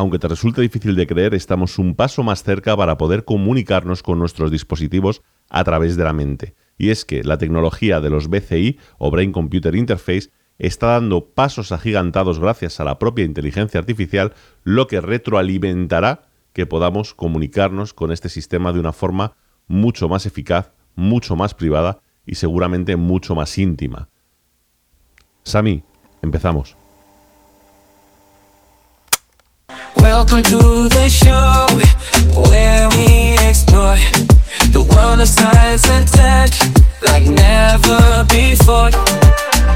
aunque te resulte difícil de creer, estamos un paso más cerca para poder comunicarnos con nuestros dispositivos a través de la mente. Y es que la tecnología de los BCI o Brain Computer Interface está dando pasos agigantados gracias a la propia inteligencia artificial, lo que retroalimentará que podamos comunicarnos con este sistema de una forma mucho más eficaz, mucho más privada y seguramente mucho más íntima. Sami, empezamos. Welcome to the show where we explore the world of science and tech like never before.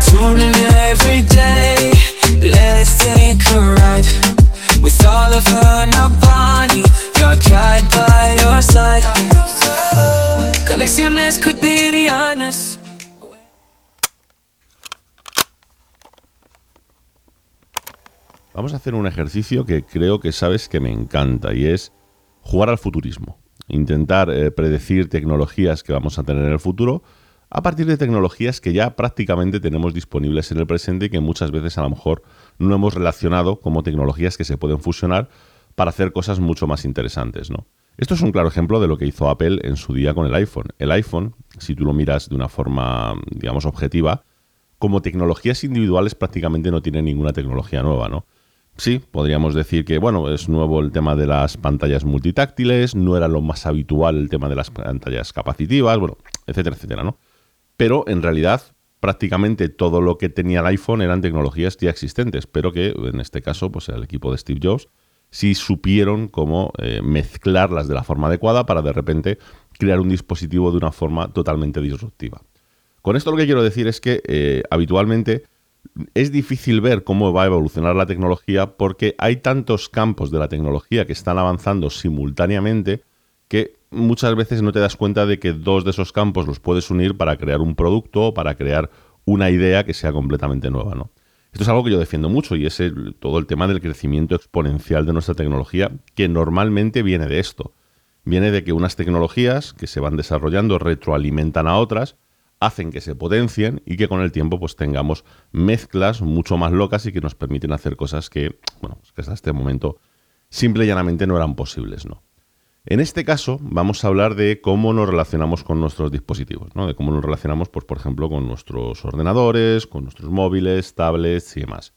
Tune in every day, let's take a ride with all of her now Bonnie, your guide by your side. Colecciones cotidianas. Vamos a hacer un ejercicio que creo que sabes que me encanta y es jugar al futurismo. Intentar eh, predecir tecnologías que vamos a tener en el futuro a partir de tecnologías que ya prácticamente tenemos disponibles en el presente y que muchas veces a lo mejor no hemos relacionado como tecnologías que se pueden fusionar para hacer cosas mucho más interesantes, ¿no? Esto es un claro ejemplo de lo que hizo Apple en su día con el iPhone. El iPhone, si tú lo miras de una forma, digamos, objetiva, como tecnologías individuales prácticamente no tiene ninguna tecnología nueva, ¿no? Sí, podríamos decir que, bueno, es nuevo el tema de las pantallas multitáctiles, no era lo más habitual el tema de las pantallas capacitivas, bueno, etcétera, etcétera, ¿no? Pero en realidad prácticamente todo lo que tenía el iPhone eran tecnologías ya existentes, pero que en este caso, pues el equipo de Steve Jobs sí supieron cómo eh, mezclarlas de la forma adecuada para de repente crear un dispositivo de una forma totalmente disruptiva. Con esto lo que quiero decir es que eh, habitualmente es difícil ver cómo va a evolucionar la tecnología porque hay tantos campos de la tecnología que están avanzando simultáneamente que muchas veces no te das cuenta de que dos de esos campos los puedes unir para crear un producto o para crear una idea que sea completamente nueva, ¿no? Esto es algo que yo defiendo mucho y es todo el tema del crecimiento exponencial de nuestra tecnología que normalmente viene de esto. Viene de que unas tecnologías que se van desarrollando retroalimentan a otras hacen que se potencien y que con el tiempo pues tengamos mezclas mucho más locas y que nos permiten hacer cosas que, bueno, que hasta este momento simple y llanamente no eran posibles, ¿no? En este caso vamos a hablar de cómo nos relacionamos con nuestros dispositivos, ¿no? de cómo nos relacionamos, pues, por ejemplo, con nuestros ordenadores, con nuestros móviles, tablets y demás.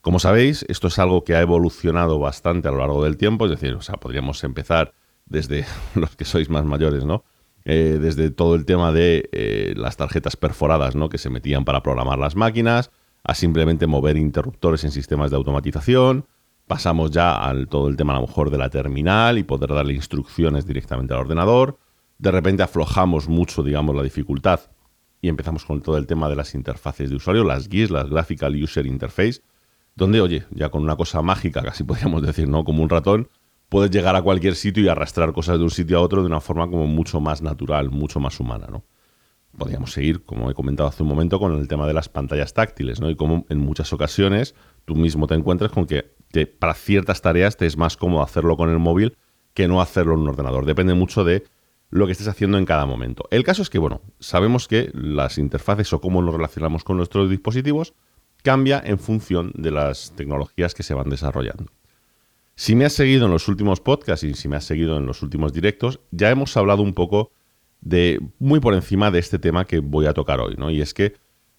Como sabéis, esto es algo que ha evolucionado bastante a lo largo del tiempo, es decir, o sea, podríamos empezar desde los que sois más mayores, ¿no? Eh, desde todo el tema de eh, las tarjetas perforadas ¿no? que se metían para programar las máquinas, a simplemente mover interruptores en sistemas de automatización. Pasamos ya al todo el tema a lo mejor de la terminal y poder darle instrucciones directamente al ordenador. De repente aflojamos mucho, digamos, la dificultad y empezamos con todo el tema de las interfaces de usuario, las GUIs, las Graphical User Interface, donde, oye, ya con una cosa mágica, casi podríamos decir, ¿no? Como un ratón, puedes llegar a cualquier sitio y arrastrar cosas de un sitio a otro de una forma como mucho más natural, mucho más humana, ¿no? Podríamos seguir, como he comentado hace un momento, con el tema de las pantallas táctiles, ¿no? Y como en muchas ocasiones tú mismo te encuentras con que para ciertas tareas te es más cómodo hacerlo con el móvil que no hacerlo en un ordenador. Depende mucho de lo que estés haciendo en cada momento. El caso es que, bueno, sabemos que las interfaces o cómo nos relacionamos con nuestros dispositivos cambia en función de las tecnologías que se van desarrollando. Si me has seguido en los últimos podcasts y si me has seguido en los últimos directos, ya hemos hablado un poco de muy por encima de este tema que voy a tocar hoy, ¿no? Y es que,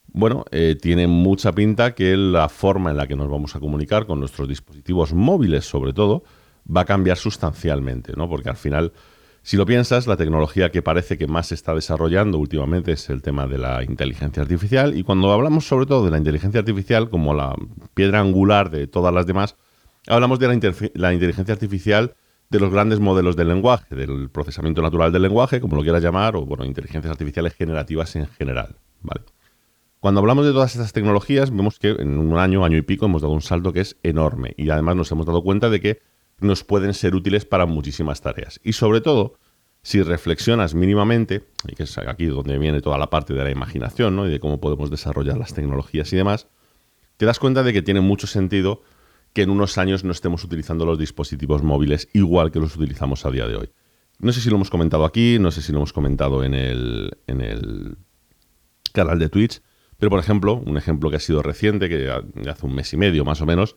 bueno, eh, tiene mucha pinta que la forma en la que nos vamos a comunicar con nuestros dispositivos móviles, sobre todo, va a cambiar sustancialmente, ¿no? Porque al final, si lo piensas, la tecnología que parece que más se está desarrollando últimamente es el tema de la inteligencia artificial. Y cuando hablamos sobre todo de la inteligencia artificial como la piedra angular de todas las demás, hablamos de la, inteligencia artificial de los grandes modelos del lenguaje, del procesamiento natural del lenguaje, como lo quieras llamar, o bueno, inteligencias artificiales generativas en general. Cuando hablamos de todas estas tecnologías, vemos que en un año, año y pico, hemos dado un salto que es enorme. Y además nos hemos dado cuenta de que nos pueden ser útiles para muchísimas tareas. Y sobre todo, si reflexionas mínimamente, y que es aquí donde viene toda la parte de la imaginación, ¿no? y de cómo podemos desarrollar las tecnologías y demás, te das cuenta de que tiene mucho sentido que en unos años no estemos utilizando los dispositivos móviles igual que los utilizamos a día de hoy. No sé si lo hemos comentado aquí, no sé si lo hemos comentado en el, en el canal de Twitch, pero por ejemplo, un ejemplo que ha sido reciente, que hace un mes y medio más o menos,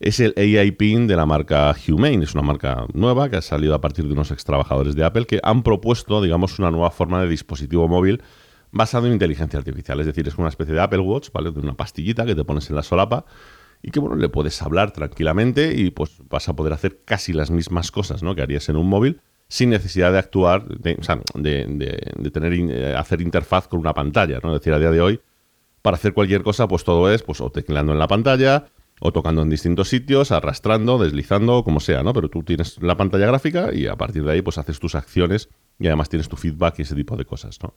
es el AI Pin de la marca Humane. Es una marca nueva que ha salido a partir de unos ex trabajadores de Apple que han propuesto, digamos, una nueva forma de dispositivo móvil basado en inteligencia artificial. Es decir, es una especie de Apple Watch, ¿vale? De una pastillita que te pones en la solapa y que, bueno, le puedes hablar tranquilamente y pues vas a poder hacer casi las mismas cosas, ¿no? Que harías en un móvil sin necesidad de actuar, de, o sea, de, tener, eh, hacer interfaz con una pantalla, ¿no? Es decir, a día de hoy, para hacer cualquier cosa, pues todo es, pues, o tecleando en la pantalla, o tocando en distintos sitios, arrastrando, deslizando, como sea, ¿no? Pero tú tienes la pantalla gráfica y a partir de ahí pues haces tus acciones y además tienes tu feedback y ese tipo de cosas, ¿no?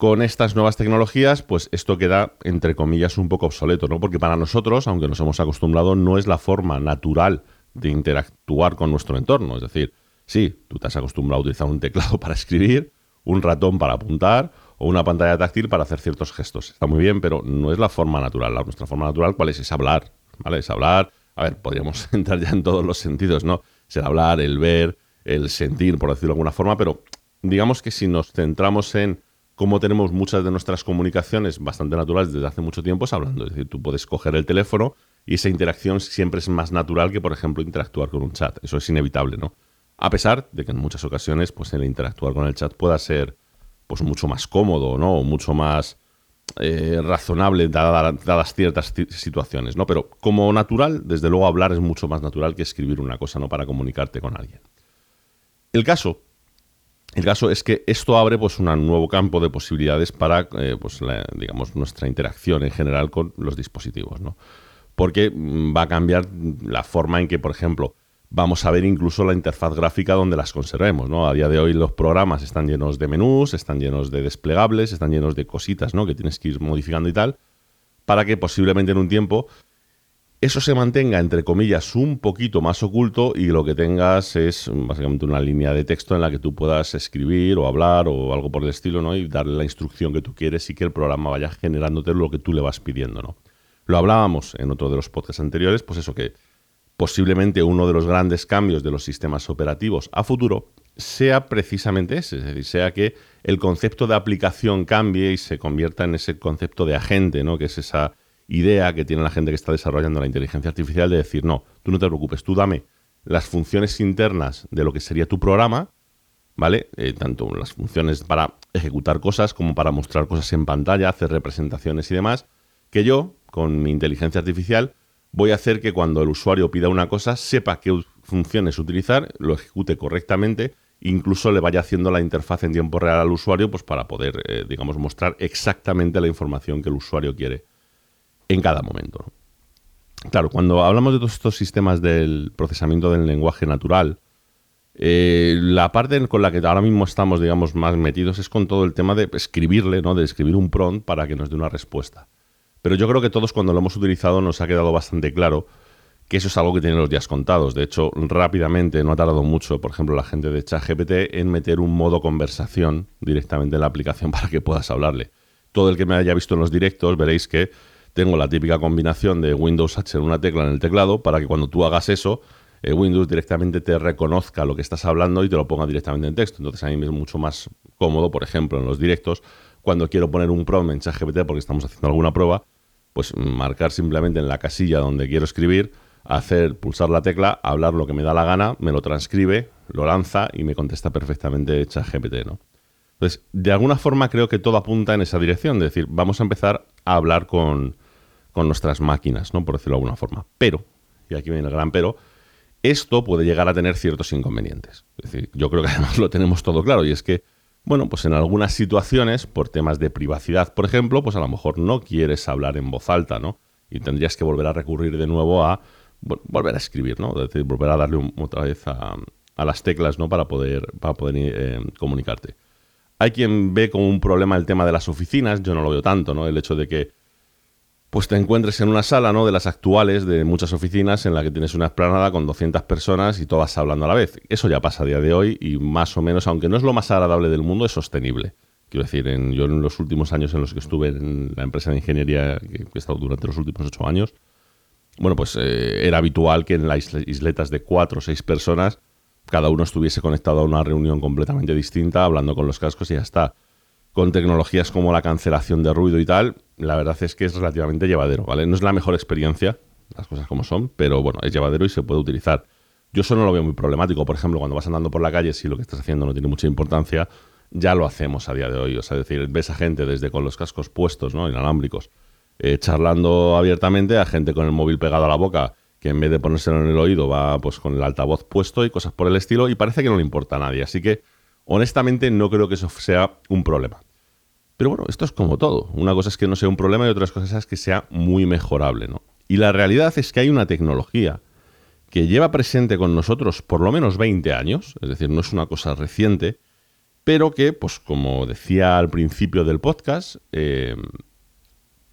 Con estas nuevas tecnologías, pues esto queda, entre comillas, un poco obsoleto, ¿no? Porque para nosotros, aunque nos hemos acostumbrado, no es la forma natural de interactuar con nuestro entorno. Es decir, sí, tú te has acostumbrado a utilizar un teclado para escribir, un ratón para apuntar o una pantalla táctil para hacer ciertos gestos. Está muy bien, pero no es la forma natural. La, nuestra forma natural, ¿cuál es? Es hablar, ¿vale? Es hablar, a ver, podríamos entrar ya en todos los sentidos, ¿no? Es el hablar, el ver, el sentir, por decirlo de alguna forma, pero digamos que si nos centramos en cómo tenemos muchas de nuestras comunicaciones bastante naturales desde hace mucho tiempo, es hablando. Es decir, tú puedes coger el teléfono y esa interacción siempre es más natural que, por ejemplo, interactuar con un chat. Eso es inevitable, ¿no? A pesar de que en muchas ocasiones, pues el interactuar con el chat pueda ser pues mucho más cómodo, ¿no? O mucho más eh, razonable dadas ciertas situaciones, ¿no? Pero como natural, desde luego hablar es mucho más natural que escribir una cosa, ¿no? Para comunicarte con alguien. El caso, el caso es que esto abre pues un nuevo campo de posibilidades para, eh, pues, digamos, nuestra interacción en general con los dispositivos, ¿no? Porque mm, va a cambiar la forma en que, por ejemplo, vamos a ver incluso la interfaz gráfica donde las conservemos, ¿no? A día de hoy los programas están llenos de menús, están llenos de desplegables, están llenos de cositas, ¿no? Que tienes que ir modificando y tal, para que posiblemente en un tiempo eso se mantenga, entre comillas, un poquito más oculto y lo que tengas es básicamente una línea de texto en la que tú puedas escribir o hablar o algo por el estilo, ¿no? Y darle la instrucción que tú quieres y que el programa vaya generándote lo que tú le vas pidiendo, ¿no? Lo hablábamos en otro de los podcasts anteriores, pues eso que posiblemente uno de los grandes cambios de los sistemas operativos a futuro sea precisamente ese, es decir, sea que el concepto de aplicación cambie y se convierta en ese concepto de agente, ¿no? que es esa idea que tiene la gente que está desarrollando la inteligencia artificial de decir, no, tú no te preocupes, tú dame las funciones internas de lo que sería tu programa, ¿vale? Eh, tanto las funciones para ejecutar cosas como para mostrar cosas en pantalla, hacer representaciones y demás, que yo, con mi inteligencia artificial, voy a hacer que cuando el usuario pida una cosa sepa qué funciones utilizar, lo ejecute correctamente, incluso le vaya haciendo la interfaz en tiempo real al usuario pues para poder, eh, digamos, mostrar exactamente la información que el usuario quiere en cada momento. Claro, cuando hablamos de todos estos sistemas del procesamiento del lenguaje natural, eh, la parte con la que ahora mismo estamos, digamos, más metidos es con todo el tema de escribirle, ¿no? De escribir un prompt para que nos dé una respuesta. Pero yo creo que todos cuando lo hemos utilizado nos ha quedado bastante claro que eso es algo que tiene los días contados. De hecho, rápidamente, no ha tardado mucho, por ejemplo, la gente de ChatGPT en meter un modo conversación directamente en la aplicación para que puedas hablarle. Todo el que me haya visto en los directos veréis que tengo la típica combinación de Windows H en una tecla en el teclado para que cuando tú hagas eso, eh, Windows directamente te reconozca lo que estás hablando y te lo ponga directamente en texto. Entonces a mí me es mucho más cómodo, por ejemplo, en los directos, cuando quiero poner un prompt en ChatGPT porque estamos haciendo alguna prueba, pues marcar simplemente en la casilla donde quiero escribir, hacer, pulsar la tecla, hablar lo que me da la gana, me lo transcribe, lo lanza y me contesta perfectamente ChatGPT, ¿no? Entonces, de alguna forma creo que todo apunta en esa dirección, es decir, vamos a empezar a hablar con, con nuestras máquinas, ¿no? Por decirlo de alguna forma. Pero, y aquí viene el gran pero, esto puede llegar a tener ciertos inconvenientes. Es decir, yo creo que además lo tenemos todo claro, y es que bueno, pues en algunas situaciones, por temas de privacidad, por ejemplo, pues a lo mejor no quieres hablar en voz alta, ¿no? Y tendrías que volver a recurrir de nuevo a volver a escribir, ¿no? Es decir, volver a darle otra vez a, las teclas, ¿no? Para poder, para poder eh, comunicarte. Hay quien ve como un problema el tema de las oficinas, yo no lo veo tanto, ¿no? El hecho de que pues te encuentres en una sala, ¿no? De las actuales, de muchas oficinas, en la que tienes una explanada con 200 personas y todas hablando a la vez. Eso ya pasa a día de hoy y más o menos, aunque no es lo más agradable del mundo, es sostenible. Quiero decir, en, yo en los últimos años en los que estuve en la empresa de ingeniería, que he estado durante los últimos ocho años, bueno, pues eh, era habitual que en las isletas de cuatro o seis personas cada uno estuviese conectado a una reunión completamente distinta, hablando con los cascos y ya está con tecnologías como la cancelación de ruido y tal, la verdad es que es relativamente llevadero, ¿vale? No es la mejor experiencia, las cosas como son, pero bueno, es llevadero y se puede utilizar. Yo eso no lo veo muy problemático, por ejemplo, cuando vas andando por la calle, si lo que estás haciendo no tiene mucha importancia, ya lo hacemos a día de hoy. O sea, es decir, ves a gente desde con los cascos puestos, ¿no? Inalámbricos, eh, charlando abiertamente, a gente con el móvil pegado a la boca, que en vez de ponérselo en el oído va pues con el altavoz puesto y cosas por el estilo, y parece que no le importa a nadie. Así que, honestamente, no creo que eso sea un problema. Pero bueno, esto es como todo. Una cosa es que no sea un problema y otra cosa es que sea muy mejorable, ¿no? Y la realidad es que hay una tecnología que lleva presente con nosotros por lo menos 20 años, es decir, no es una cosa reciente, pero que, pues como decía al principio del podcast, eh,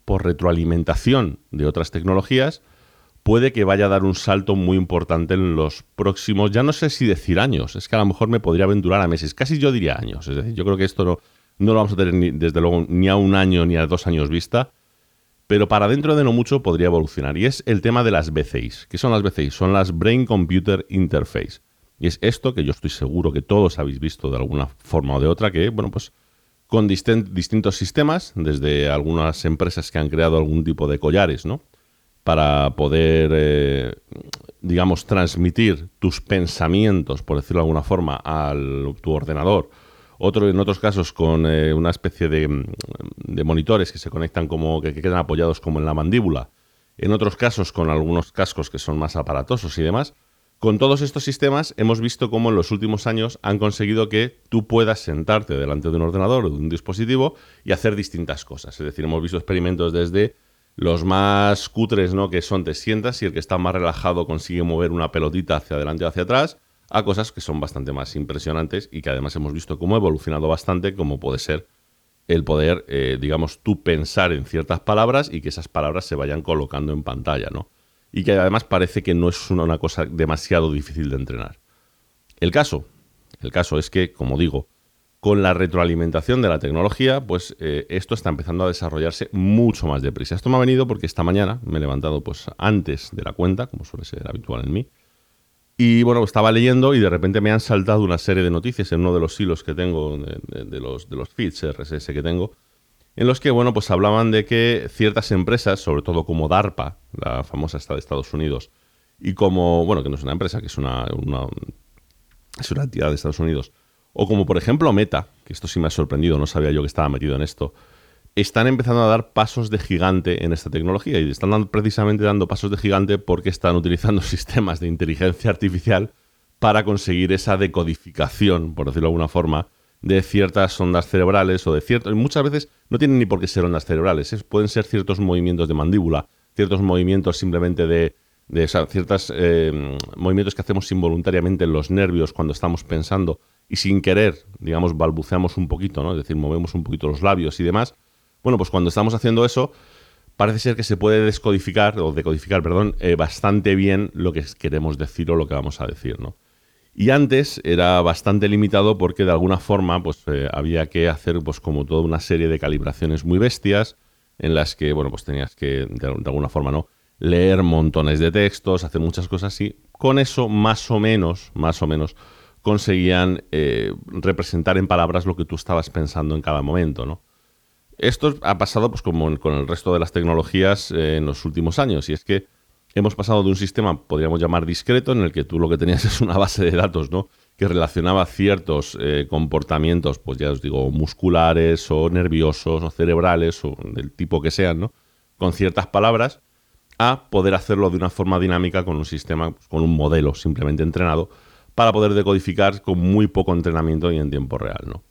por retroalimentación de otras tecnologías, puede que vaya a dar un salto muy importante en los próximos, ya no sé si decir años, es que a lo mejor me podría aventurar a meses, casi yo diría años, es decir, yo creo que esto no, no lo vamos a tener desde luego ni a un año ni a dos años vista, pero para dentro de no mucho podría evolucionar, y es el tema de las BCIs. ¿Qué son las BCIs? Son las Brain Computer Interface. Y es esto que yo estoy seguro que todos habéis visto de alguna forma o de otra, que, bueno, pues con distintos sistemas, desde algunas empresas que han creado algún tipo de collares, ¿no? Para poder, eh, digamos, transmitir tus pensamientos, por decirlo de alguna forma, a tu ordenador. Otro, en otros casos, con eh, una especie de, monitores que se conectan como, que, que quedan apoyados como en la mandíbula. En otros casos, con algunos cascos que son más aparatosos y demás. Con todos estos sistemas hemos visto cómo en los últimos años han conseguido que tú puedas sentarte delante de un ordenador o de un dispositivo y hacer distintas cosas. Es decir, hemos visto experimentos desde los más cutres, ¿no? Que son te sientas y el que está más relajado consigue mover una pelotita hacia adelante o hacia atrás, a cosas que son bastante más impresionantes y que además hemos visto cómo ha evolucionado bastante, como puede ser el poder, eh, digamos, tú pensar en ciertas palabras y que esas palabras se vayan colocando en pantalla, ¿no? y que además parece que no es una, cosa demasiado difícil de entrenar. El caso, el caso es que, como digo, con la retroalimentación de la tecnología, pues eh, esto está empezando a desarrollarse mucho más deprisa. Esto me ha venido porque esta mañana me he levantado pues antes de la cuenta, como suele ser habitual en mí, y bueno, estaba leyendo y de repente me han saltado una serie de noticias en uno de los hilos que tengo, de, los, de los feeds RSS que tengo, en los que, bueno, pues hablaban de que ciertas empresas, sobre todo como DARPA, la famosa esta de Estados Unidos, y como, bueno, que no es una empresa, que es una, es una entidad de Estados Unidos, o como por ejemplo Meta, que esto sí me ha sorprendido, no sabía yo que estaba metido en esto, están empezando a dar pasos de gigante en esta tecnología y están precisamente dando pasos de gigante porque están utilizando sistemas de inteligencia artificial para conseguir esa decodificación, por decirlo de alguna forma, de ciertas ondas cerebrales o de ciertos... Muchas veces no tienen ni por qué ser ondas cerebrales, pueden ser ciertos movimientos de mandíbula, ciertos movimientos simplemente de... de ciertos eh, movimientos que hacemos involuntariamente en los nervios cuando estamos pensando y sin querer, digamos, balbuceamos un poquito, ¿no? Es decir, movemos un poquito los labios y demás. Bueno, pues cuando estamos haciendo eso, parece ser que se puede descodificar, o decodificar, perdón, eh, bastante bien lo que queremos decir o lo que vamos a decir, ¿no? Y antes era bastante limitado porque de alguna forma pues, eh, había que hacer pues, como toda una serie de calibraciones muy bestias en las que bueno, pues tenías que de, alguna forma no leer montones de textos, hacer muchas cosas y con eso más o menos, más o menos conseguían eh, representar en palabras lo que tú estabas pensando en cada momento, ¿no? Esto ha pasado pues como con el resto de las tecnologías eh, en los últimos años y es que hemos pasado de un sistema, podríamos llamar discreto, en el que tú lo que tenías es una base de datos, ¿no? Que relacionaba ciertos eh, comportamientos, pues ya os digo, musculares o nerviosos o cerebrales o del tipo que sean, ¿no? Con ciertas palabras, a poder hacerlo de una forma dinámica con un sistema, pues, con un modelo simplemente entrenado, para poder decodificar con muy poco entrenamiento y en tiempo real, ¿no?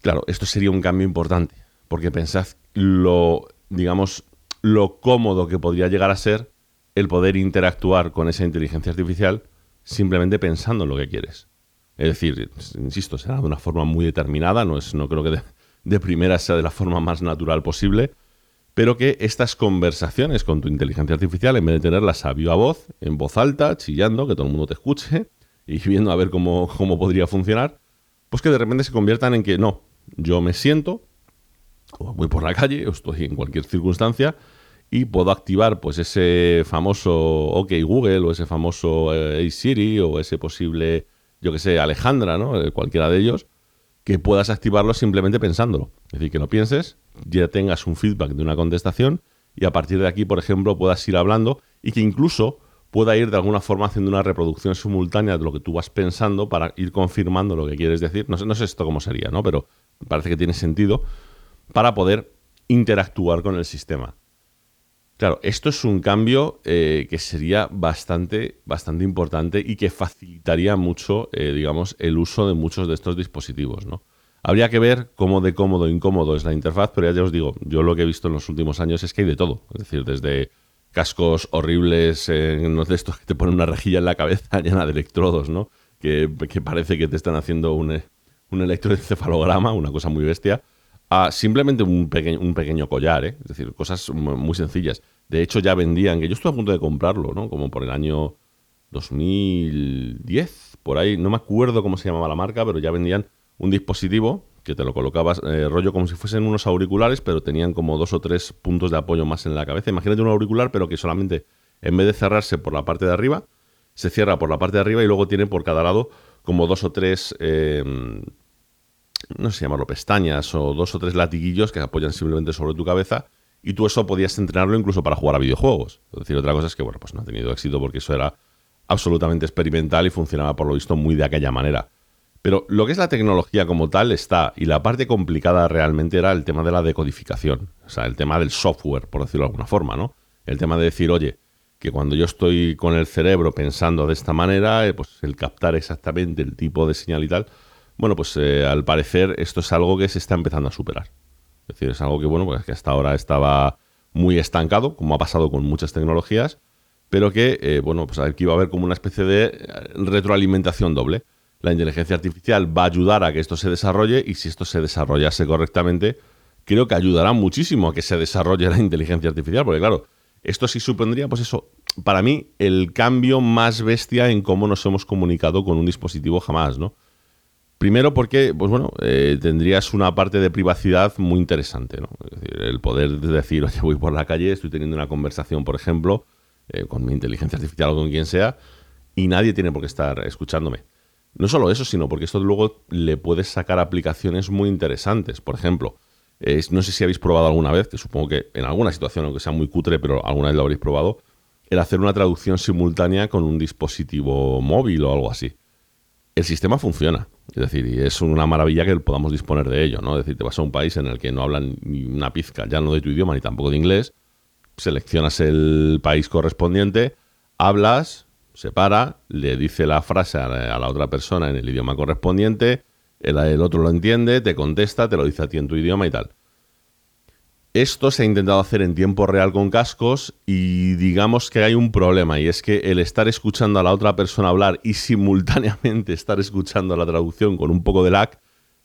Claro, esto sería un cambio importante, porque pensad lo, digamos, lo cómodo que podría llegar a ser el poder interactuar con esa inteligencia artificial simplemente pensando en lo que quieres. Es decir, insisto, será de una forma muy determinada, no, es, no creo que de, primera sea de la forma más natural posible, pero que estas conversaciones con tu inteligencia artificial, en vez de tenerlas a viva voz, en voz alta, chillando, que todo el mundo te escuche y viendo a ver cómo, cómo podría funcionar, pues que de repente se conviertan en que no, yo me siento, o voy por la calle, o estoy en cualquier circunstancia, y puedo activar pues ese famoso OK Google o ese famoso eh, Siri o ese posible, yo que sé, Alejandra, ¿no? Eh, cualquiera de ellos, que puedas activarlo simplemente pensándolo. Es decir, que lo pienses, ya tengas un feedback de una contestación y a partir de aquí, por ejemplo, puedas ir hablando y que incluso pueda ir de alguna forma haciendo una reproducción simultánea de lo que tú vas pensando para ir confirmando lo que quieres decir. No sé, no sé esto cómo sería, ¿no? Pero parece que tiene sentido para poder interactuar con el sistema. Claro, esto es un cambio eh, que sería bastante, bastante importante y que facilitaría mucho, eh, digamos, el uso de muchos de estos dispositivos, ¿no? Habría que ver cómo de cómodo o incómodo es la interfaz, pero ya os digo, yo lo que he visto en los últimos años es que hay de todo. Es decir, desde cascos horribles, eh, de estos que te ponen una rejilla en la cabeza llena de electrodos, ¿no? Que, parece que te están haciendo un, un electroencefalograma, una cosa muy bestia, a simplemente un, un pequeño collar, ¿eh? Es decir, cosas muy sencillas. De hecho, ya vendían, que yo estuve a punto de comprarlo, ¿no? Como por el año 2010, por ahí, no me acuerdo cómo se llamaba la marca, pero ya vendían un dispositivo que te lo colocabas eh, rollo como si fuesen unos auriculares, pero tenían como dos o tres puntos de apoyo más en la cabeza. Imagínate un auricular, pero que solamente en vez de cerrarse por la parte de arriba, se cierra por la parte de arriba y luego tiene por cada lado como dos o tres, eh, no sé llamarlo, pestañas o dos o tres latiguillos que apoyan simplemente sobre tu cabeza y tú eso podías entrenarlo incluso para jugar a videojuegos. Es decir, otra cosa es que, bueno, pues no ha tenido éxito porque eso era absolutamente experimental y funcionaba por lo visto muy de aquella manera. Pero lo que es la tecnología como tal está, y la parte complicada realmente era el tema de la decodificación, o sea, el tema del software, por decirlo de alguna forma, ¿no? El tema de decir, oye, que cuando yo estoy con el cerebro pensando de esta manera, eh, pues el captar exactamente el tipo de señal y tal, bueno, pues eh, al parecer esto es algo que se está empezando a superar. Es decir, es algo que, bueno, pues que hasta ahora estaba muy estancado, como ha pasado con muchas tecnologías, pero que, eh, bueno, pues aquí va a haber como una especie de retroalimentación doble la inteligencia artificial va a ayudar a que esto se desarrolle y si esto se desarrollase correctamente, creo que ayudará muchísimo a que se desarrolle la inteligencia artificial, porque claro, esto sí supondría, pues eso, para mí, el cambio más bestia en cómo nos hemos comunicado con un dispositivo jamás, ¿no? Primero porque, pues bueno, eh, tendrías una parte de privacidad muy interesante, ¿no? Es decir, el poder decir, oye, voy por la calle, estoy teniendo una conversación, por ejemplo, eh, con mi inteligencia artificial o con quien sea, y nadie tiene por qué estar escuchándome. No solo eso, sino porque esto luego le puedes sacar aplicaciones muy interesantes. Por ejemplo, no sé si habéis probado alguna vez, que supongo que en alguna situación, aunque sea muy cutre, pero alguna vez lo habréis probado, el hacer una traducción simultánea con un dispositivo móvil o algo así. El sistema funciona. Es decir, y es una maravilla que podamos disponer de ello, ¿no? Es decir, te vas a un país en el que no hablan ni una pizca, ya no de tu idioma ni tampoco de inglés, seleccionas el país correspondiente, hablas, se para, le dice la frase a la, otra persona en el idioma correspondiente, el, el, otro lo entiende, te contesta, te lo dice a ti en tu idioma y tal. Esto se ha intentado hacer en tiempo real con cascos y digamos que hay un problema y es que el estar escuchando a la otra persona hablar y simultáneamente estar escuchando la traducción con un poco de lag,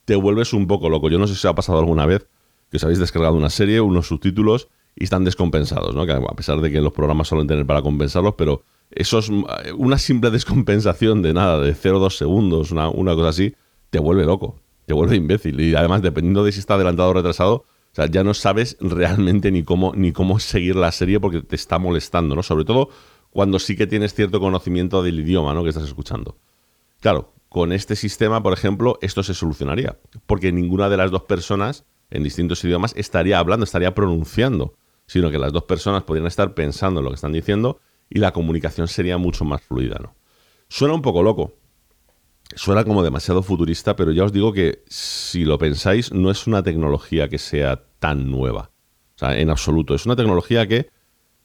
te vuelves un poco loco. Yo no sé si os ha pasado alguna vez que os habéis descargado una serie, unos subtítulos y están descompensados, ¿no? Que a pesar de que los programas suelen tener para compensarlos, pero eso es una simple descompensación de nada, de 0,2 segundos, una, una, cosa así, te vuelve loco, te vuelve imbécil. Y además, dependiendo de si está adelantado o retrasado, o sea, ya no sabes realmente ni cómo, ni cómo seguir la serie porque te está molestando, ¿no? Sobre todo cuando sí que tienes cierto conocimiento del idioma, ¿no? Que estás escuchando. Claro, con este sistema, por ejemplo, esto se solucionaría, porque ninguna de las dos personas en distintos idiomas estaría hablando, estaría pronunciando, sino que las dos personas podrían estar pensando en lo que están diciendo y la comunicación sería mucho más fluida, ¿no? Suena un poco loco, suena como demasiado futurista, pero ya os digo que si lo pensáis, no es una tecnología que sea tan nueva. O sea, en absoluto. Es una tecnología que,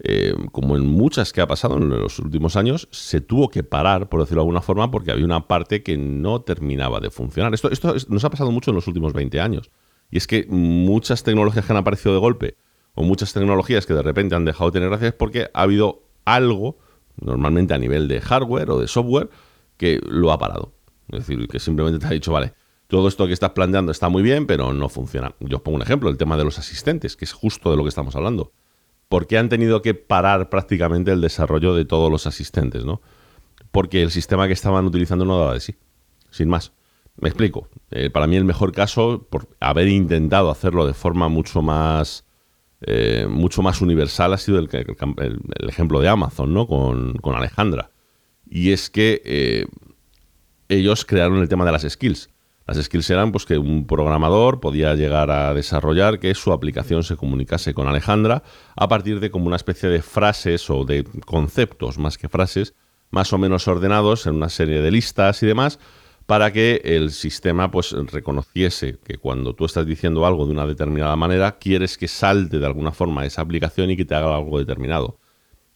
eh, como en muchas que ha pasado en los últimos años, se tuvo que parar, por decirlo de alguna forma, porque había una parte que no terminaba de funcionar. Esto, esto nos ha pasado mucho en los últimos 20 años. Y es que muchas tecnologías que han aparecido de golpe, o muchas tecnologías que de repente han dejado de tener gracia, es porque ha habido algo, normalmente a nivel de hardware o de software, que lo ha parado. Es decir, que simplemente te ha dicho, vale, todo esto que estás planteando está muy bien, pero no funciona. Yo os pongo un ejemplo, el tema de los asistentes, que es justo de lo que estamos hablando. ¿Por qué han tenido que parar prácticamente el desarrollo de todos los asistentes? ¿no? Porque el sistema que estaban utilizando no daba de sí, sin más. Me explico. Eh, para mí el mejor caso, por haber intentado hacerlo de forma mucho más eh, mucho más universal ha sido el, ejemplo de Amazon, ¿no? Con, Alejandra. Y es que eh, ellos crearon el tema de las skills. Las skills eran pues, que un programador podía llegar a desarrollar que su aplicación se comunicase con Alejandra a partir de como una especie de frases o de conceptos más que frases más o menos ordenados en una serie de listas y demás para que el sistema pues reconociese que cuando tú estás diciendo algo de una determinada manera, quieres que salte de alguna forma esa aplicación y que te haga algo determinado.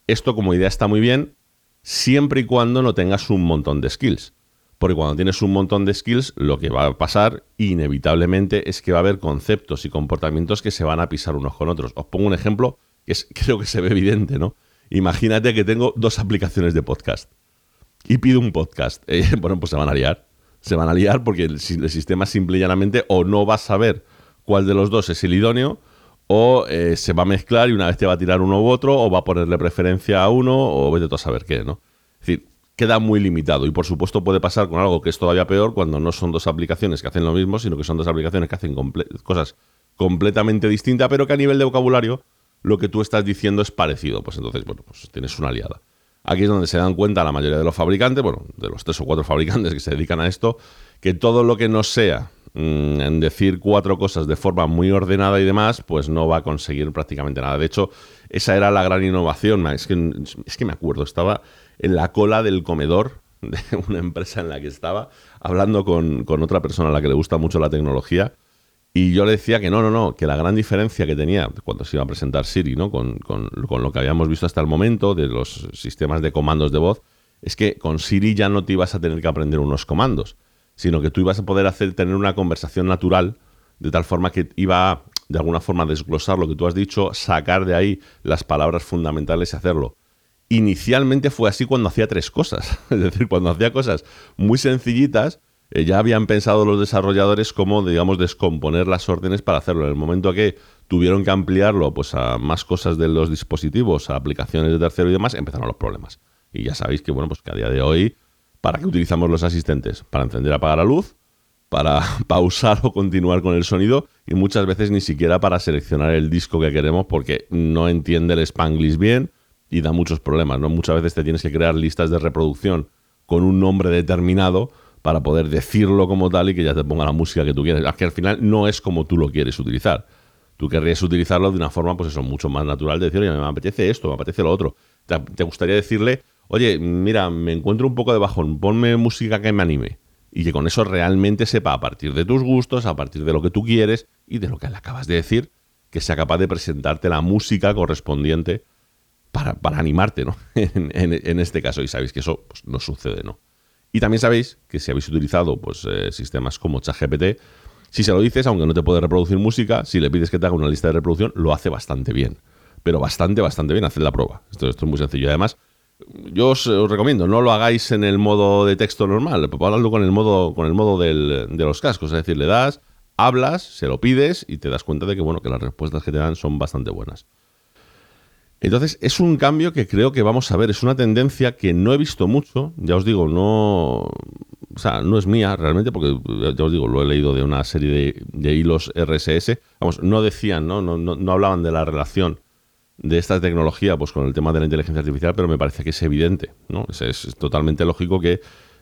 Esto como idea está muy bien, siempre y cuando no tengas un montón de skills. Porque cuando tienes un montón de skills, lo que va a pasar inevitablemente es que va a haber conceptos y comportamientos que se van a pisar unos con otros. Os pongo un ejemplo que creo que se ve evidente, ¿no? Imagínate que tengo dos aplicaciones de podcast y pido un podcast. Eh, bueno, pues se van a liar se van a liar porque el, sistema simple y llanamente o no va a saber cuál de los dos es el idóneo o eh, se va a mezclar y una vez te va a tirar uno u otro o va a ponerle preferencia a uno o vete tú a saber qué, ¿no? Es decir, queda muy limitado y por supuesto puede pasar con algo que es todavía peor cuando no son dos aplicaciones que hacen lo mismo, sino que son dos aplicaciones que hacen cosas completamente distintas, pero que a nivel de vocabulario lo que tú estás diciendo es parecido. Pues entonces, bueno, pues tienes una aliada. Aquí es donde se dan cuenta la mayoría de los fabricantes, bueno, de los tres o cuatro fabricantes que se dedican a esto, que todo lo que no sea mm, en decir cuatro cosas de forma muy ordenada y demás, pues no va a conseguir prácticamente nada. De hecho, esa era la gran innovación. Es que, es que me acuerdo, estaba en la cola del comedor de una empresa en la que estaba, hablando con, con otra persona a la que le gusta mucho la tecnología y yo le decía que no, no, no, que la gran diferencia que tenía cuando se iba a presentar Siri, ¿no? Con, lo que habíamos visto hasta el momento de los sistemas de comandos de voz, es que con Siri ya no te ibas a tener que aprender unos comandos, sino que tú ibas a poder hacer, tener una conversación natural, de tal forma que iba a, de alguna forma, desglosar lo que tú has dicho, sacar de ahí las palabras fundamentales y hacerlo. Inicialmente fue así cuando hacía tres cosas, es decir, cuando hacía cosas muy sencillitas, eh, ya habían pensado los desarrolladores cómo, digamos, descomponer las órdenes para hacerlo. En el momento que tuvieron que ampliarlo pues, a más cosas de los dispositivos, a aplicaciones de tercero y demás, empezaron los problemas. Y ya sabéis que, bueno, pues que a día de hoy, ¿para qué utilizamos los asistentes? Para encender apagar la luz, para pausar o continuar con el sonido y muchas veces ni siquiera para seleccionar el disco que queremos porque no entiende el Spanglish bien y da muchos problemas, ¿no? Muchas veces te tienes que crear listas de reproducción con un nombre determinado para poder decirlo como tal y que ya te ponga la música que tú quieres. Es que al final no es como tú lo quieres utilizar. Tú querrías utilizarlo de una forma, pues eso, mucho más natural, de decir, oye, me apetece esto, me apetece lo otro. Te, gustaría decirle, oye, mira, me encuentro un poco de bajón, ponme música que me anime. Y que con eso realmente sepa, a partir de tus gustos, a partir de lo que tú quieres y de lo que le acabas de decir, que sea capaz de presentarte la música correspondiente para, animarte, ¿no? en, este caso. Y sabéis que eso pues, no sucede, ¿no? Y también sabéis que si habéis utilizado pues, eh, sistemas como ChatGPT, si se lo dices, aunque no te puede reproducir música, si le pides que te haga una lista de reproducción, lo hace bastante bien. Pero bastante, bastante bien. Haced la prueba. Esto, es muy sencillo. Además, yo os, recomiendo, no lo hagáis en el modo de texto normal, hablarlo con el modo, con el modo de los cascos. Es decir, le das, hablas, se lo pides y te das cuenta de que, bueno, que las respuestas que te dan son bastante buenas. Entonces, es un cambio que creo que vamos a ver, es una tendencia que no he visto mucho, ya os digo, no, o sea, no es mía realmente, porque ya os digo, lo he leído de una serie de, hilos RSS, vamos, no decían, ¿no? No, no, hablaban de la relación de esta tecnología pues con el tema de la inteligencia artificial, pero me parece que es evidente, ¿no? Es, totalmente lógico que,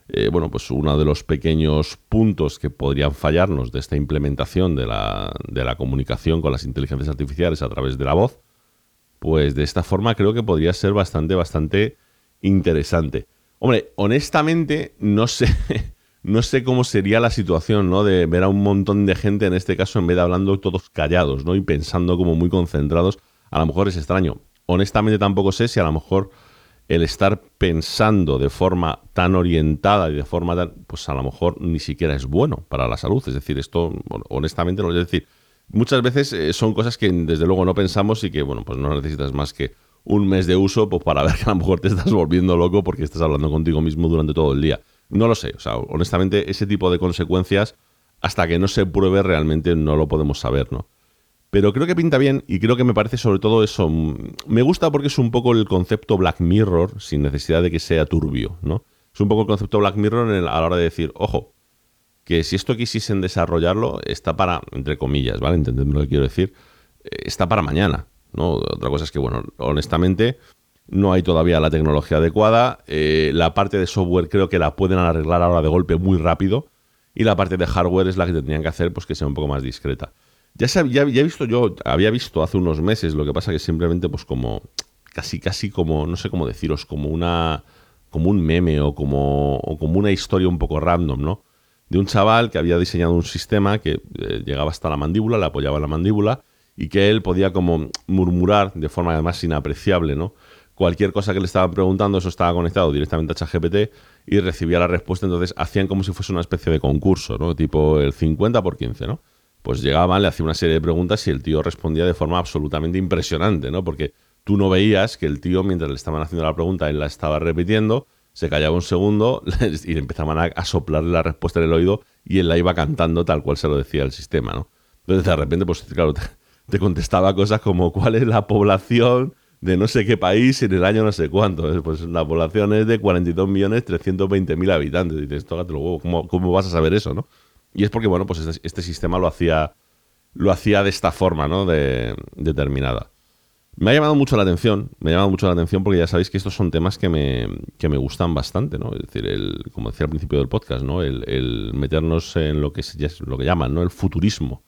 eh, bueno, pues uno de los pequeños puntos que podrían fallarnos de esta implementación de la, de la comunicación con las inteligencias artificiales a través de la voz, pues de esta forma creo que podría ser bastante, bastante interesante. Hombre, honestamente, no sé, no sé cómo sería la situación, ¿no? De ver a un montón de gente, en este caso, en vez de hablando todos callados, ¿no? Y pensando como muy concentrados. A lo mejor es extraño. Honestamente tampoco sé si a lo mejor el estar pensando de forma tan orientada y de forma tan, pues a lo mejor ni siquiera es bueno para la salud. Es decir, esto, honestamente, no es decir, muchas veces eh, son cosas que desde luego no pensamos y que, bueno, pues no necesitas más que un mes de uso pues, para ver que a lo mejor te estás volviendo loco porque estás hablando contigo mismo durante todo el día. No lo sé, o sea, honestamente ese tipo de consecuencias, hasta que no se pruebe realmente no lo podemos saber, ¿no? Pero creo que pinta bien y creo que me parece sobre todo eso. Mm, me gusta porque es un poco el concepto Black Mirror sin necesidad de que sea turbio, ¿no? Es un poco el concepto Black Mirror a la hora de decir, ojo, que si esto quisiesen desarrollarlo, está para, entre comillas, ¿vale? Entendedme lo que quiero decir, eh, está para mañana, ¿no? Otra cosa es que, bueno, honestamente, no hay todavía la tecnología adecuada. Eh, la parte de software creo que la pueden arreglar ahora de golpe muy rápido. y la parte de hardware es la que tendrían que hacer pues que sea un poco más discreta. Ya, ya, he visto yo, había visto hace unos meses, lo que pasa que simplemente pues como, casi, casi como, no sé cómo deciros, como una, como un meme o como, o como una historia un poco random, ¿no? De un chaval que había diseñado un sistema que eh, llegaba hasta la mandíbula, le apoyaba la mandíbula y que él podía como murmurar de forma además inapreciable, ¿no? Cualquier cosa que le estaban preguntando, eso estaba conectado directamente a ChatGPT y recibía la respuesta, entonces hacían como si fuese una especie de concurso, ¿no? Tipo el 50 por 15, ¿no? Pues llegaban, le hacía una serie de preguntas y el tío respondía de forma absolutamente impresionante, ¿no? Porque tú no veías que el tío, mientras le estaban haciendo la pregunta, él la estaba repitiendo, se callaba un segundo y empezaban a, soplarle la respuesta en el oído y él la iba cantando tal cual se lo decía el sistema, ¿no? Entonces de repente, pues claro, te contestaba cosas como cuál es la población de no sé qué país en el año no sé cuánto. Pues la población es de 42.320.000 habitantes. Y dices, tócate huevo, ¿cómo, ¿cómo, vas a saber eso, no? Y es porque, bueno, pues este, este, sistema lo hacía, lo hacía de esta forma, ¿no? De, determinada. Me ha llamado mucho la atención, me ha llamado mucho la atención porque ya sabéis que estos son temas que me, que me gustan bastante, ¿no? Es decir, el, como decía al principio del podcast, ¿no? El, meternos en lo que, es, lo que llaman, ¿no? El futurismo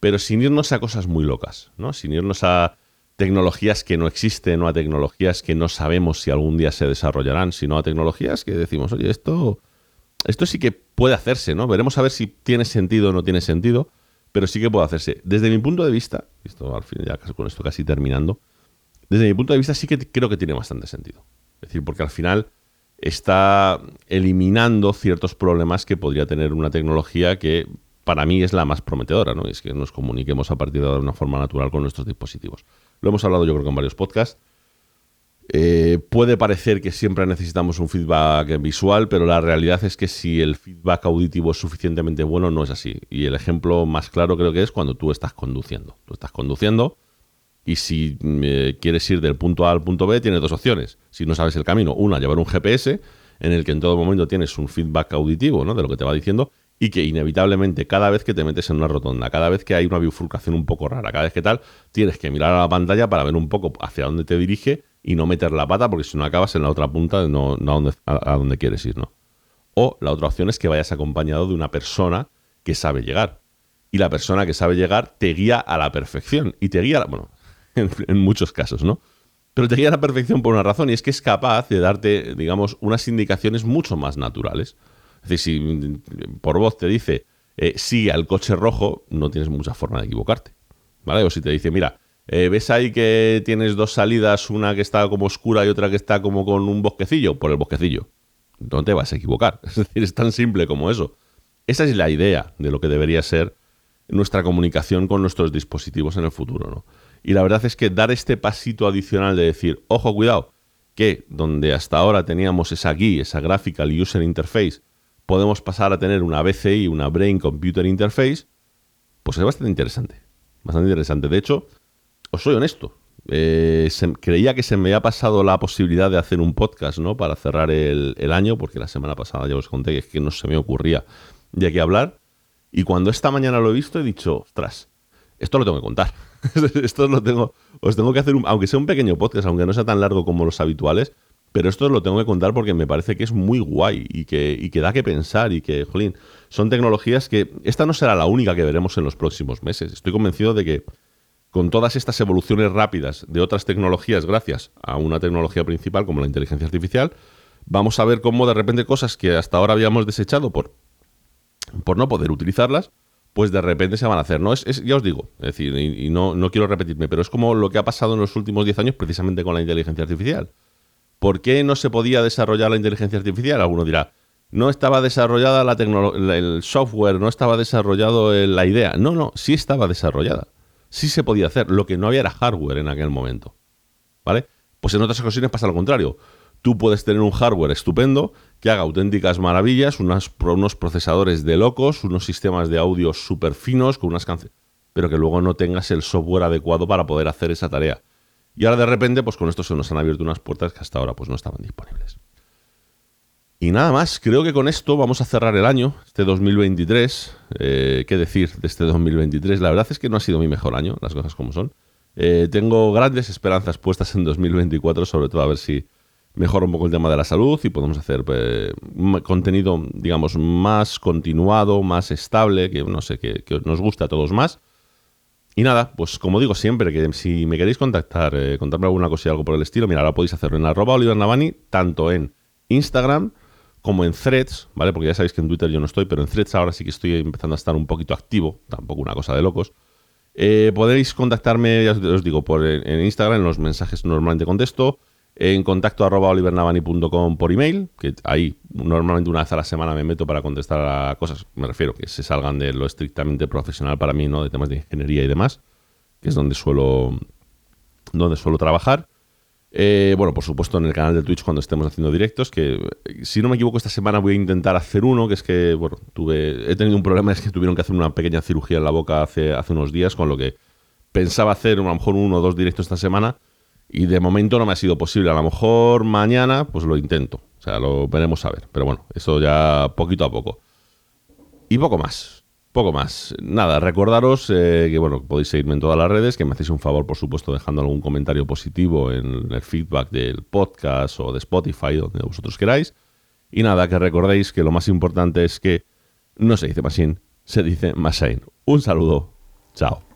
pero sin irnos a cosas muy locas, ¿no? Sin irnos a tecnologías que no existen o a tecnologías que no sabemos si algún día se desarrollarán, sino a tecnologías que decimos, oye, esto, esto sí que puede hacerse, ¿no? Veremos a ver si tiene sentido o no tiene sentido, pero sí que puede hacerse. Desde mi punto de vista, esto al fin ya con esto casi terminando, desde mi punto de vista sí que creo que tiene bastante sentido. Es decir, porque al final está eliminando ciertos problemas que podría tener una tecnología que para mí es la más prometedora, ¿no? Es que nos comuniquemos a partir de de una forma natural con nuestros dispositivos. Lo hemos hablado yo creo que en varios podcasts. Eh, puede parecer que siempre necesitamos un feedback visual, pero la realidad es que si el feedback auditivo es suficientemente bueno, no es así. Y el ejemplo más claro creo que es cuando tú estás conduciendo. Tú estás conduciendo y si eh, quieres ir del punto A al punto B, tienes dos opciones. Si no sabes el camino, una, llevar un GPS en el que en todo momento tienes un feedback auditivo ¿no? de lo que te va diciendo, y que inevitablemente cada vez que te metes en una rotonda, cada vez que hay una bifurcación un poco rara, cada vez que tal, tienes que mirar a la pantalla para ver un poco hacia dónde te dirige y no meter la pata porque si no acabas en la otra punta no, a, donde, quieres ir, ¿no? O la otra opción es que vayas acompañado de una persona que sabe llegar. Y la persona que sabe llegar te guía a la perfección. Y te guía, bueno, en, muchos casos, ¿no? Pero te guía a la perfección por una razón y es que es capaz de darte, digamos, unas indicaciones mucho más naturales. Es decir, si por voz te dice eh, sí al coche rojo, no tienes mucha forma de equivocarte. ¿Vale? O si te dice, mira, eh, ¿ves ahí que tienes dos salidas, una que está como oscura y otra que está como con un bosquecillo? Por el bosquecillo. No te vas a equivocar. Es decir, es tan simple como eso. Esa es la idea de lo que debería ser nuestra comunicación con nuestros dispositivos en el futuro, ¿no? Y la verdad es que dar este pasito adicional de decir, ojo, cuidado, que donde hasta ahora teníamos esa guía, esa Graphical User Interface, podemos pasar a tener una BCI, una Brain Computer Interface, pues es bastante interesante. Bastante interesante. De hecho, os soy honesto. Eh, creía que se me había pasado la posibilidad de hacer un podcast, ¿no? Para cerrar el, año, porque la semana pasada ya os conté que, es que no se me ocurría de qué hablar. Y cuando esta mañana lo he visto, he dicho, ostras, esto lo tengo que contar. esto lo tengo, os tengo que hacer, un, aunque sea un pequeño podcast, aunque no sea tan largo como los habituales, pero esto lo tengo que contar porque me parece que es muy guay y que, y da que pensar y que, jolín, son tecnologías que esta no será la única que veremos en los próximos meses. Estoy convencido de que con todas estas evoluciones rápidas de otras tecnologías, gracias a una tecnología principal como la inteligencia artificial, vamos a ver cómo de repente cosas que hasta ahora habíamos desechado por, por no poder utilizarlas, pues de repente se van a hacer. ¿no? Es, ya os digo, es decir, y, no, no quiero repetirme, pero es como lo que ha pasado en los últimos 10 años precisamente con la inteligencia artificial. ¿Por qué no se podía desarrollar la inteligencia artificial? Alguno dirá, no estaba desarrollada la el software, no estaba desarrollado la idea. No, no, sí estaba desarrollada. Sí se podía hacer. Lo que no había era hardware en aquel momento. ¿Vale? Pues en otras ocasiones pasa lo contrario. Tú puedes tener un hardware estupendo que haga auténticas maravillas, unos procesadores de locos, unos sistemas de audio súper finos, con unas canciones, pero que luego no tengas el software adecuado para poder hacer esa tarea. Y ahora de repente, pues con esto se nos han abierto unas puertas que hasta ahora pues no estaban disponibles. Y nada más, creo que con esto vamos a cerrar el año, este 2023. Eh, ¿Qué decir de este 2023? La verdad es que no ha sido mi mejor año, las cosas como son. Eh, tengo grandes esperanzas puestas en 2024, sobre todo a ver si mejora un poco el tema de la salud y podemos hacer eh, contenido, digamos, más continuado, más estable, que no sé, que, nos gusta a todos más. Y nada, pues como digo siempre, que si me queréis contactar, eh, contarme alguna cosa y algo por el estilo, mira, ahora podéis hacerlo en arroba Oliver Navani, tanto en Instagram como en threads, ¿vale? Porque ya sabéis que en Twitter yo no estoy, pero en threads ahora sí que estoy empezando a estar un poquito activo, tampoco una cosa de locos. Eh, podéis contactarme, ya os digo, por en Instagram, en los mensajes normalmente contesto, en contacto arroba olivernavani.com por email, que ahí normalmente una vez a la semana me meto para contestar a cosas, me refiero, que se salgan de lo estrictamente profesional para mí, ¿no? De temas de ingeniería y demás, que es donde suelo, donde suelo trabajar. Eh, bueno, por supuesto en el canal de Twitch cuando estemos haciendo directos, que eh, si no me equivoco esta semana voy a intentar hacer uno, que es que, bueno, tuve, he tenido un problema, es que tuvieron que hacer una pequeña cirugía en la boca hace, hace unos días, con lo que pensaba hacer a lo mejor uno o dos directos esta semana y de momento no me ha sido posible. A lo mejor mañana pues lo intento, o sea, lo veremos a ver, pero bueno, eso ya poquito a poco. Y poco más. Poco más. Nada, recordaros eh, que bueno, podéis seguirme en todas las redes, que me hacéis un favor, por supuesto, dejando algún comentario positivo en el feedback del podcast o de Spotify, donde vosotros queráis. Y nada, que recordéis que lo más importante es que no se dice Machine, se dice Machine. Un saludo. Chao.